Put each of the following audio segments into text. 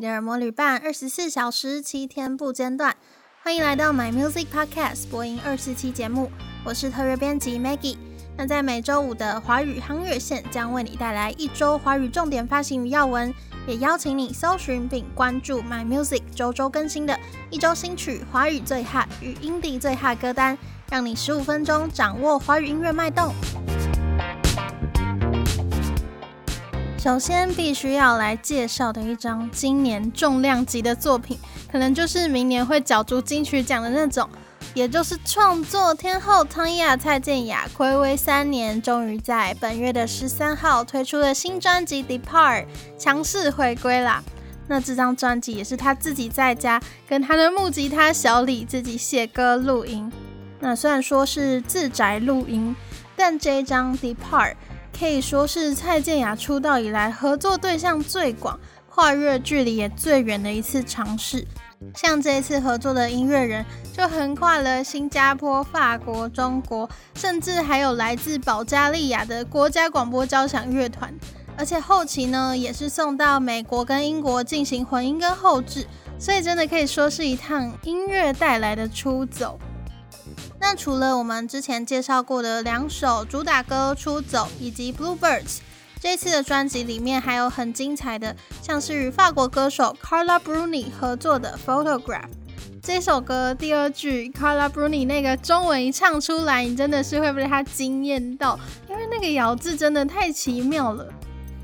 你的耳膜旅伴，二十四小时七天不间断。欢迎来到 My Music Podcast 播音二四期节目，我是特约编辑 Maggie。那在每周五的华语夯乐线将为你带来一周华语重点发行与要闻，也邀请你搜寻并关注 My Music 周周更新的一周新曲、华语最 hot 与 Indie 最 hot 歌单，让你十五分钟掌握华语音乐脉动。首先，必须要来介绍的一张今年重量级的作品，可能就是明年会角逐金曲奖的那种，也就是创作天后汤亚蔡健雅，暌违三年，终于在本月的十三号推出了新专辑《Depart》，强势回归啦。那这张专辑也是他自己在家跟他的木吉他小李自己写歌录音。那虽然说是自宅录音，但这一张《Depart》。可以说是蔡健雅出道以来合作对象最广、跨越距离也最远的一次尝试。像这一次合作的音乐人，就横跨了新加坡、法国、中国，甚至还有来自保加利亚的国家广播交响乐团。而且后期呢，也是送到美国跟英国进行混音跟后制，所以真的可以说是一趟音乐带来的出走。那除了我们之前介绍过的两首主打歌《出走》以及《Bluebirds》，这次的专辑里面还有很精彩的，像是与法国歌手 Carla Bruni 合作的《Photograph》这首歌，第二句 Carla Bruni 那个中文一唱出来，你真的是会被他惊艳到，因为那个咬字真的太奇妙了。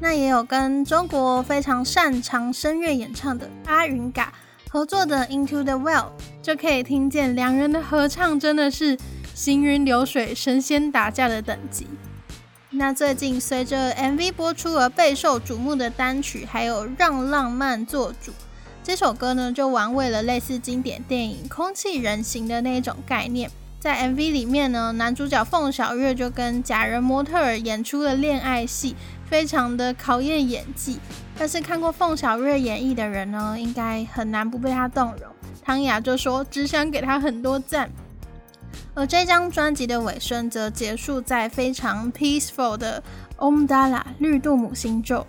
那也有跟中国非常擅长声乐演唱的阿云嘎。合作的《Into the Well》就可以听见两人的合唱真的是行云流水、神仙打架的等级。那最近随着 MV 播出而备受瞩目的单曲，还有《让浪漫做主》这首歌呢，就玩味了类似经典电影《空气人形》的那种概念。在 MV 里面呢，男主角凤小岳就跟假人模特儿演出了恋爱戏。非常的考验演技，但是看过凤小岳演绎的人呢，应该很难不被他动容。汤雅就说只想给他很多赞。而这张专辑的尾声则结束在非常 peaceful 的 Om Dala 绿度母心咒，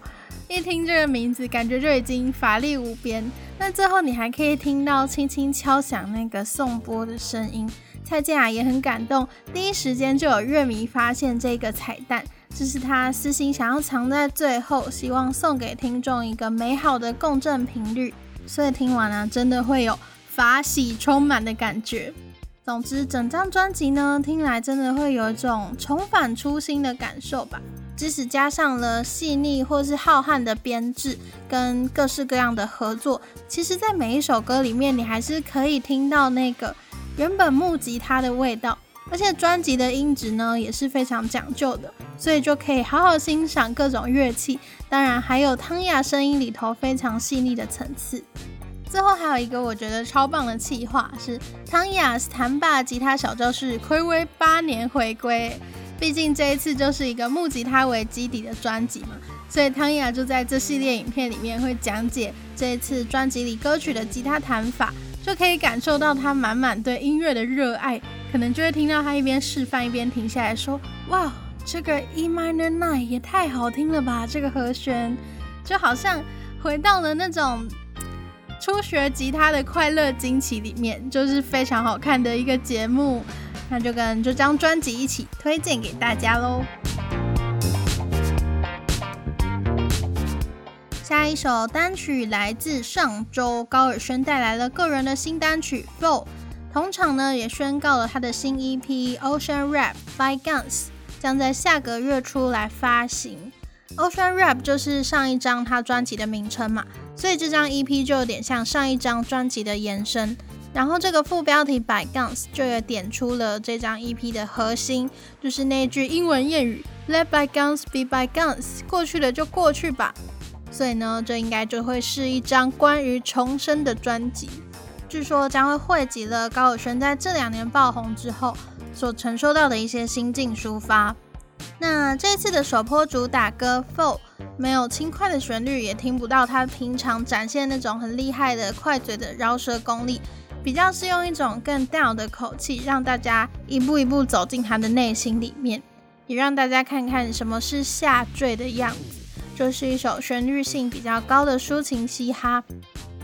一听这个名字，感觉就已经法力无边。那最后你还可以听到轻轻敲响那个颂钵的声音，蔡健雅也很感动，第一时间就有乐迷发现这个彩蛋。这是他私心想要藏在最后，希望送给听众一个美好的共振频率，所以听完啊，真的会有法喜充满的感觉。总之，整张专辑呢，听来真的会有一种重返初心的感受吧。即使加上了细腻或是浩瀚的编制跟各式各样的合作，其实，在每一首歌里面，你还是可以听到那个原本木吉他的味道。而且专辑的音质呢，也是非常讲究的，所以就可以好好欣赏各种乐器，当然还有汤雅声音里头非常细腻的层次。最后还有一个我觉得超棒的企划是汤雅弹霸吉他小教室暌违八年回归，毕竟这一次就是一个木吉他为基底的专辑嘛，所以汤雅就在这系列影片里面会讲解这一次专辑里歌曲的吉他弹法，就可以感受到他满满对音乐的热爱。可能就会听到他一边示范一边停下来说：“哇，这个 E minor nine 也太好听了吧！这个和弦就好像回到了那种初学吉他的快乐惊奇里面，就是非常好看的一个节目。那就跟这张专辑一起推荐给大家喽。下一首单曲来自上周高尔宣带来了个人的新单曲《Flow》。同场呢，也宣告了他的新 EP《Ocean Rap by Guns》将在下个月初来发行。Ocean Rap 就是上一张他专辑的名称嘛，所以这张 EP 就有点像上一张专辑的延伸。然后这个副标题 By Guns 就也点出了这张 EP 的核心，就是那句英文谚语 Let by Guns, be by Guns”，过去的就过去吧。所以呢，这应该就会是一张关于重生的专辑。据说将会汇集了高尔宣在这两年爆红之后所承受到的一些心境抒发。那这次的首波主打歌《Fall》没有轻快的旋律，也听不到他平常展现那种很厉害的快嘴的饶舌功力，比较是用一种更 down 的口气，让大家一步一步走进他的内心里面，也让大家看看什么是下坠的样子。就是一首旋律性比较高的抒情嘻哈。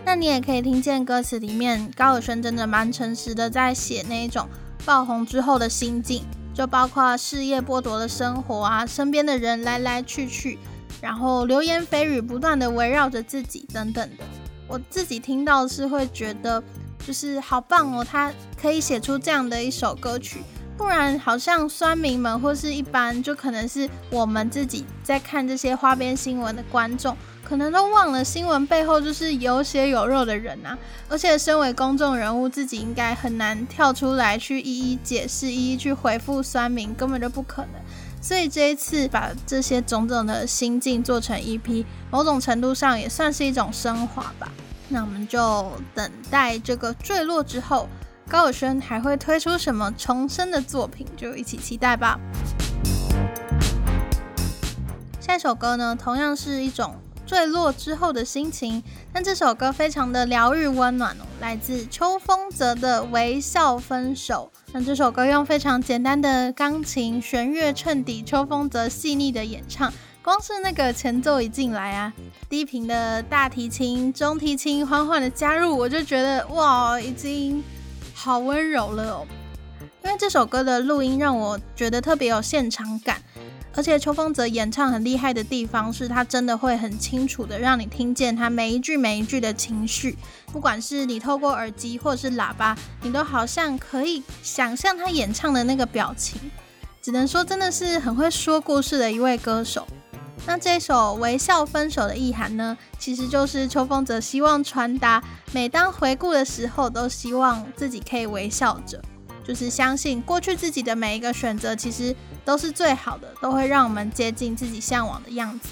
那你也可以听见歌词里面高尔宣真的蛮诚实的，在写那一种爆红之后的心境，就包括事业剥夺的生活啊，身边的人来来去去，然后流言蜚语不断的围绕着自己等等的。我自己听到是会觉得，就是好棒哦，他可以写出这样的一首歌曲。不然，好像酸民们或是一般，就可能是我们自己在看这些花边新闻的观众，可能都忘了新闻背后就是有血有肉的人啊。而且，身为公众人物，自己应该很难跳出来去一一解释、一一去回复酸民，根本就不可能。所以这一次把这些种种的心境做成 EP，某种程度上也算是一种升华吧。那我们就等待这个坠落之后。高尔宣还会推出什么重生的作品？就一起期待吧。下一首歌呢，同样是一种坠落之后的心情，但这首歌非常的疗愈温暖哦，来自邱锋泽的《微笑分手》。那这首歌用非常简单的钢琴弦乐衬底，邱锋泽细腻的演唱，光是那个前奏一进来啊，低频的大提琴、中提琴缓缓的加入，我就觉得哇，已经。好温柔了哦，因为这首歌的录音让我觉得特别有现场感，而且邱锋泽演唱很厉害的地方是他真的会很清楚的让你听见他每一句每一句的情绪，不管是你透过耳机或者是喇叭，你都好像可以想象他演唱的那个表情，只能说真的是很会说故事的一位歌手。那这首《微笑分手》的意涵呢，其实就是邱锋泽希望传达，每当回顾的时候，都希望自己可以微笑着，就是相信过去自己的每一个选择，其实都是最好的，都会让我们接近自己向往的样子，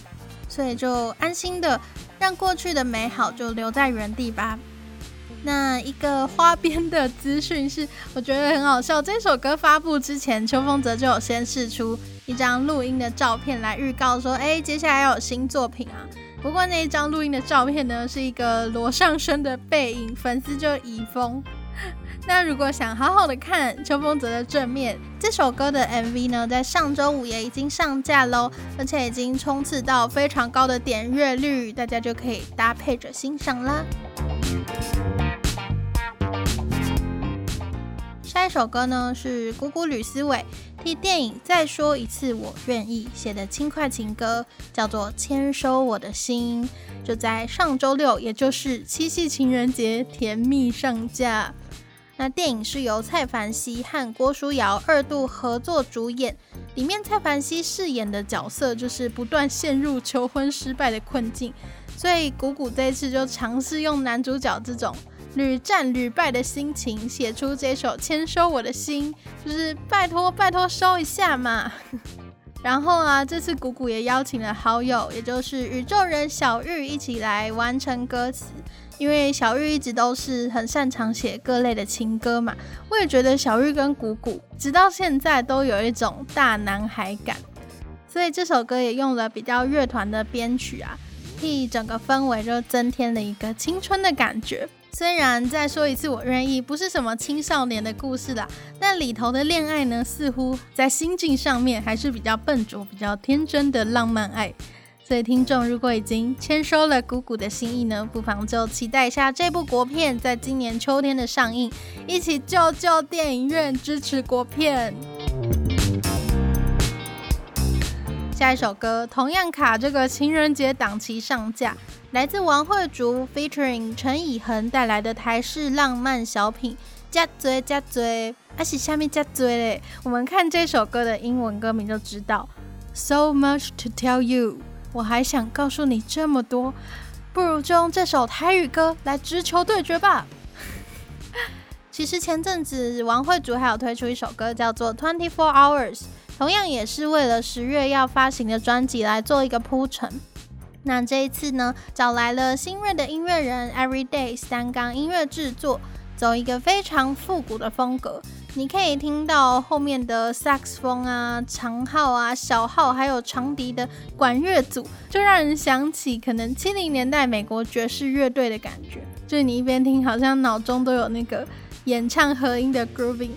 所以就安心的让过去的美好就留在原地吧。那一个花边的资讯是，我觉得很好笑，这首歌发布之前，邱锋泽就有先试出。一张录音的照片来预告说，哎，接下来要有新作品啊。不过那一张录音的照片呢，是一个裸上身的背影，粉丝就已疯。那如果想好好的看秋风泽的正面，这首歌的 MV 呢，在上周五也已经上架喽，而且已经冲刺到非常高的点阅率，大家就可以搭配着欣赏啦。下一首歌呢，是鼓鼓吕思纬替电影《再说一次我愿意》写的轻快情歌，叫做《签收我的心》，就在上周六，也就是七夕情人节，甜蜜上架。那电影是由蔡凡熙和郭书瑶二度合作主演，里面蔡凡熙饰演的角色就是不断陷入求婚失败的困境，所以鼓鼓这次就尝试用男主角这种。屡战屡败的心情，写出这首《签收我的心》，就是拜托拜托收一下嘛。然后啊，这次鼓鼓也邀请了好友，也就是宇宙人小玉一起来完成歌词。因为小玉一直都是很擅长写各类的情歌嘛，我也觉得小玉跟鼓鼓直到现在都有一种大男孩感，所以这首歌也用了比较乐团的编曲啊，替整个氛围就增添了一个青春的感觉。虽然再说一次我愿意不是什么青少年的故事啦，但里头的恋爱呢，似乎在心境上面还是比较笨拙、比较天真的浪漫爱。所以听众如果已经签收了鼓鼓的心意呢，不妨就期待一下这部国片在今年秋天的上映，一起救救电影院，支持国片。下一首歌同样卡这个情人节档期上架。来自王慧竹 featuring 陈以恒带来的台式浪漫小品，加嘴加嘴，还是下面加嘴嘞？我们看这首歌的英文歌名就知道，So much to tell you，我还想告诉你这么多，不如就用这首台语歌来直球对决吧。其实前阵子王慧竹还有推出一首歌叫做 Twenty Four Hours，同样也是为了十月要发行的专辑来做一个铺陈。那这一次呢，找来了新锐的音乐人 Everyday 三缸音乐制作，走一个非常复古的风格。你可以听到后面的萨克斯风啊、长号啊、小号，还有长笛的管乐组，就让人想起可能七零年代美国爵士乐队的感觉。就是你一边听，好像脑中都有那个演唱合音的 grooving。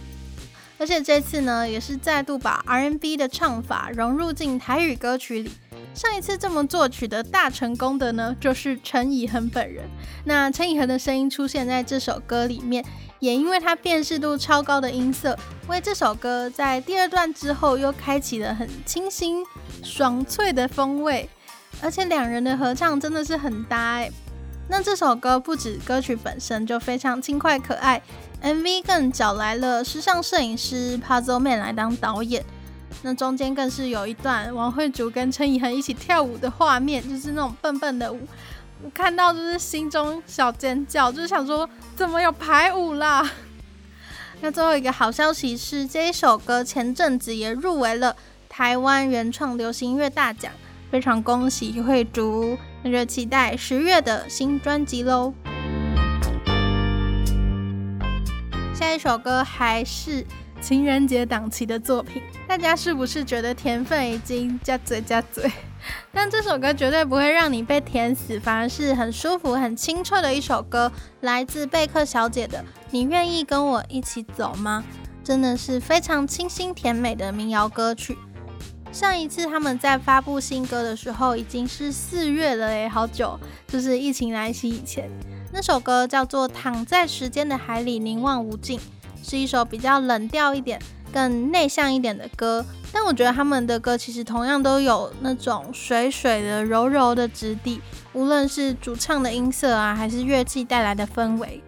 而且这次呢，也是再度把 R&B 的唱法融入进台语歌曲里。上一次这么作曲的大成功的呢，就是陈以恒本人。那陈以恒的声音出现在这首歌里面，也因为他辨识度超高的音色，为这首歌在第二段之后又开启了很清新爽脆的风味。而且两人的合唱真的是很搭哎。那这首歌不止歌曲本身就非常轻快可爱，MV 更找来了时尚摄影师 Puzzle Man 来当导演。那中间更是有一段王慧竹跟陈以恒一起跳舞的画面，就是那种笨笨的舞，我看到就是心中小尖叫，就是想说怎么有排舞啦？那最后一个好消息是，这一首歌前阵子也入围了台湾原创流行音乐大奖。非常恭喜慧竹，那就期待十月的新专辑喽。下一首歌还是情人节档期的作品，大家是不是觉得甜分已经加嘴加嘴？但这首歌绝对不会让你被甜死，反而是很舒服、很清澈的一首歌，来自贝克小姐的《你愿意跟我一起走吗》，真的是非常清新甜美的民谣歌曲。上一次他们在发布新歌的时候已经是四月了诶，好久，就是疫情来袭以前。那首歌叫做《躺在时间的海里凝望无尽》，是一首比较冷调一点、更内向一点的歌。但我觉得他们的歌其实同样都有那种水水的、柔柔的质地，无论是主唱的音色啊，还是乐器带来的氛围。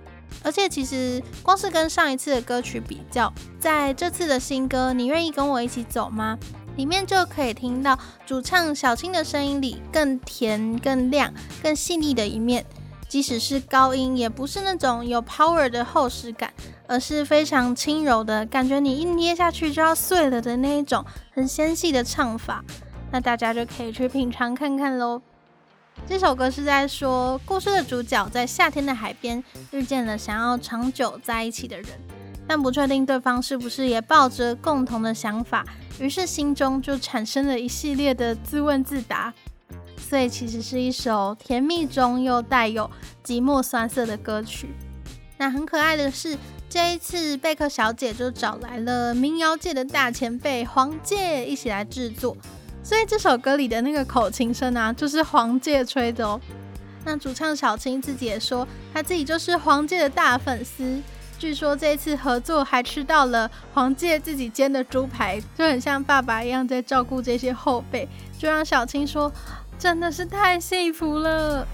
而且其实光是跟上一次的歌曲比较，在这次的新歌《你愿意跟我一起走吗》？里面就可以听到主唱小青的声音里更甜、更亮、更细腻的一面。即使是高音，也不是那种有 power 的厚实感，而是非常轻柔的感觉，你一捏下去就要碎了的那一种很纤细的唱法。那大家就可以去品尝看看喽。这首歌是在说，故事的主角在夏天的海边遇见了想要长久在一起的人，但不确定对方是不是也抱着共同的想法。于是心中就产生了一系列的自问自答，所以其实是一首甜蜜中又带有寂寞酸涩的歌曲。那很可爱的是，这一次贝克小姐就找来了民谣界的大前辈黄玠一起来制作，所以这首歌里的那个口琴声啊，就是黄玠吹的哦。那主唱小青自己也说，他自己就是黄玠的大粉丝。据说这一次合作还吃到了黄玠自己煎的猪排，就很像爸爸一样在照顾这些后辈，就让小青说真的是太幸福了。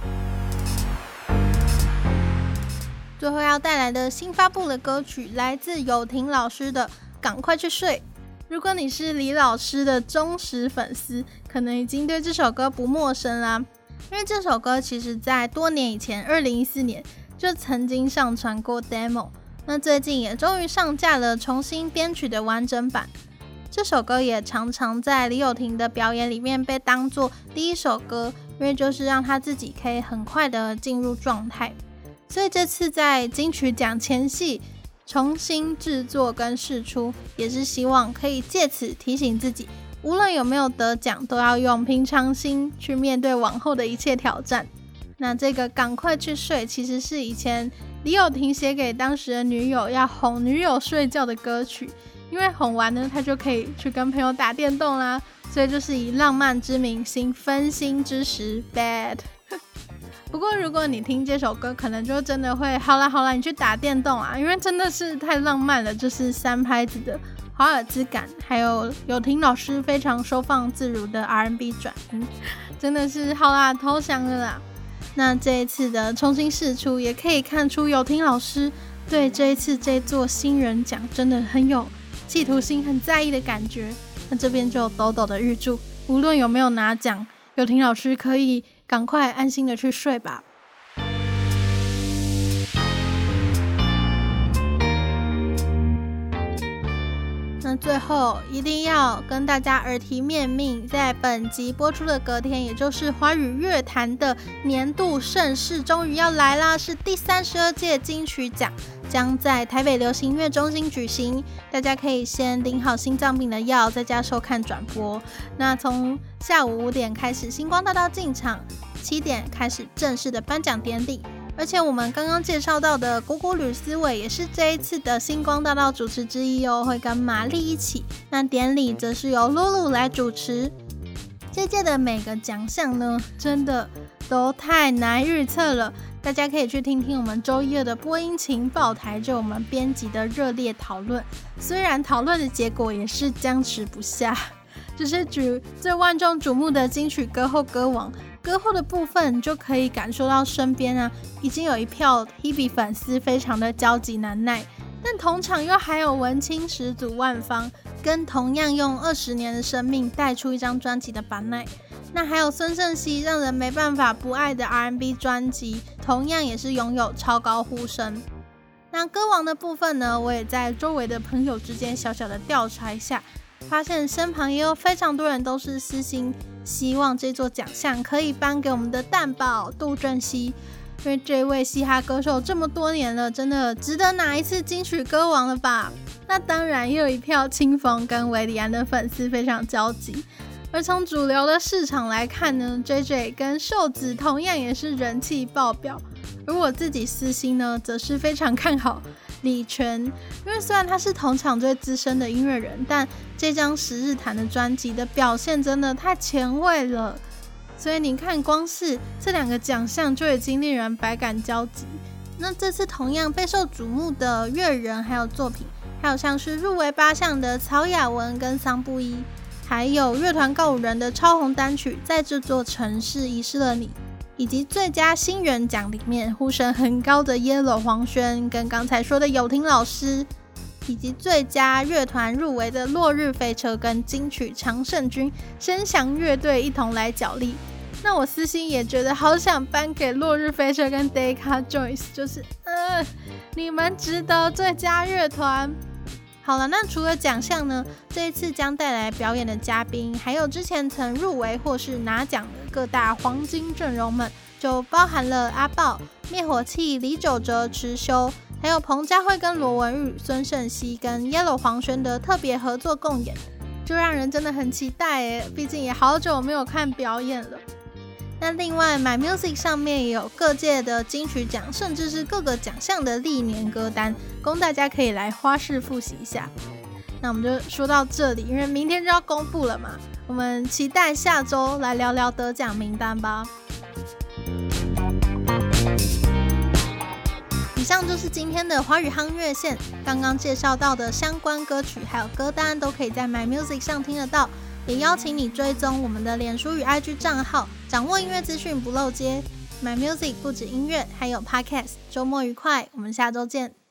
最后要带来的新发布的歌曲来自友廷老师的《赶快去睡》。如果你是李老师的忠实粉丝，可能已经对这首歌不陌生啦，因为这首歌其实在多年以前，二零一四年就曾经上传过 demo。那最近也终于上架了重新编曲的完整版。这首歌也常常在李友廷的表演里面被当做第一首歌，因为就是让他自己可以很快的进入状态。所以这次在金曲奖前夕重新制作跟试出，也是希望可以借此提醒自己，无论有没有得奖，都要用平常心去面对往后的一切挑战。那这个赶快去睡，其实是以前。李友廷写给当时的女友，要哄女友睡觉的歌曲，因为哄完呢，他就可以去跟朋友打电动啦，所以就是以浪漫之名行分心之实 bad。不过如果你听这首歌，可能就真的会好啦好啦，你去打电动啊，因为真的是太浪漫了，就是三拍子的华尔兹感，还有友廷老师非常收放自如的 R&B 转音，真的是好啦，投降了啦。那这一次的重新试出，也可以看出友廷老师对这一次这座新人奖真的很有企图心，很在意的感觉。那这边就抖抖的预祝，无论有没有拿奖，友廷老师可以赶快安心的去睡吧。那最后一定要跟大家耳提面命，在本集播出的隔天，也就是华语乐坛的年度盛事，终于要来啦！是第三十二届金曲奖，将在台北流行音乐中心举行。大家可以先领好心脏病的药，在家收看转播。那从下午五点开始，星光大道进场，七点开始正式的颁奖典礼。而且我们刚刚介绍到的果果吕思纬也是这一次的星光大道主持之一哦，会跟玛丽一起。那典礼则是由露露来主持。这届的每个奖项呢，真的都太难预测了。大家可以去听听我们周一二的播音情报台，就我们编辑的热烈讨论。虽然讨论的结果也是僵持不下，只是举最万众瞩目的金曲歌后歌王。歌后的部分就可以感受到身边啊，已经有一票 Hebe 粉丝非常的焦急难耐，但同场又还有文青始祖万芳，跟同样用二十年的生命带出一张专辑的板奈，那还有孙盛熙让人没办法不爱的 R&B 专辑，同样也是拥有超高呼声。那歌王的部分呢，我也在周围的朋友之间小小的调查一下。发现身旁也有非常多人都是私心希望这座奖项可以颁给我们的蛋宝杜振熙，因为这位嘻哈歌手这么多年了，真的值得拿一次金曲歌王了吧？那当然也有一票青峰跟韦礼安的粉丝非常焦急。而从主流的市场来看呢，JJ 跟瘦子同样也是人气爆表，而我自己私心呢，则是非常看好。李泉，因为虽然他是同场最资深的音乐人，但这张《十日谈》的专辑的表现真的太前卫了，所以你看，光是这两个奖项就已经令人百感交集。那这次同样备受瞩目的乐人还有作品，还有像是入围八项的曹雅文跟桑布伊，还有乐团告五人的超红单曲《在这座城市遗失了你》。以及最佳新人奖里面呼声很高的 Yellow 黄轩，跟刚才说的友婷老师，以及最佳乐团入围的落日飞车跟金曲常胜军声响乐队一同来角力。那我私心也觉得好想颁给落日飞车跟 Deca Joins，就是，呃，你们值得最佳乐团。好了，那除了奖项呢？这一次将带来表演的嘉宾，还有之前曾入围或是拿奖的各大黄金阵容们，就包含了阿爆、灭火器、李玖哲、池修，还有彭佳慧跟罗文玉、孙盛希跟 Yellow 黄轩的特别合作共演，就让人真的很期待诶，毕竟也好久没有看表演了。那另外，My Music 上面也有各届的金曲奖，甚至是各个奖项的历年歌单，供大家可以来花式复习一下。那我们就说到这里，因为明天就要公布了嘛，我们期待下周来聊聊得奖名单吧。以上就是今天的华语夯乐线，刚刚介绍到的相关歌曲还有歌单，都可以在 My Music 上听得到。也邀请你追踪我们的脸书与 IG 账号，掌握音乐资讯不漏接。My Music 不止音乐，还有 Podcast。周末愉快，我们下周见。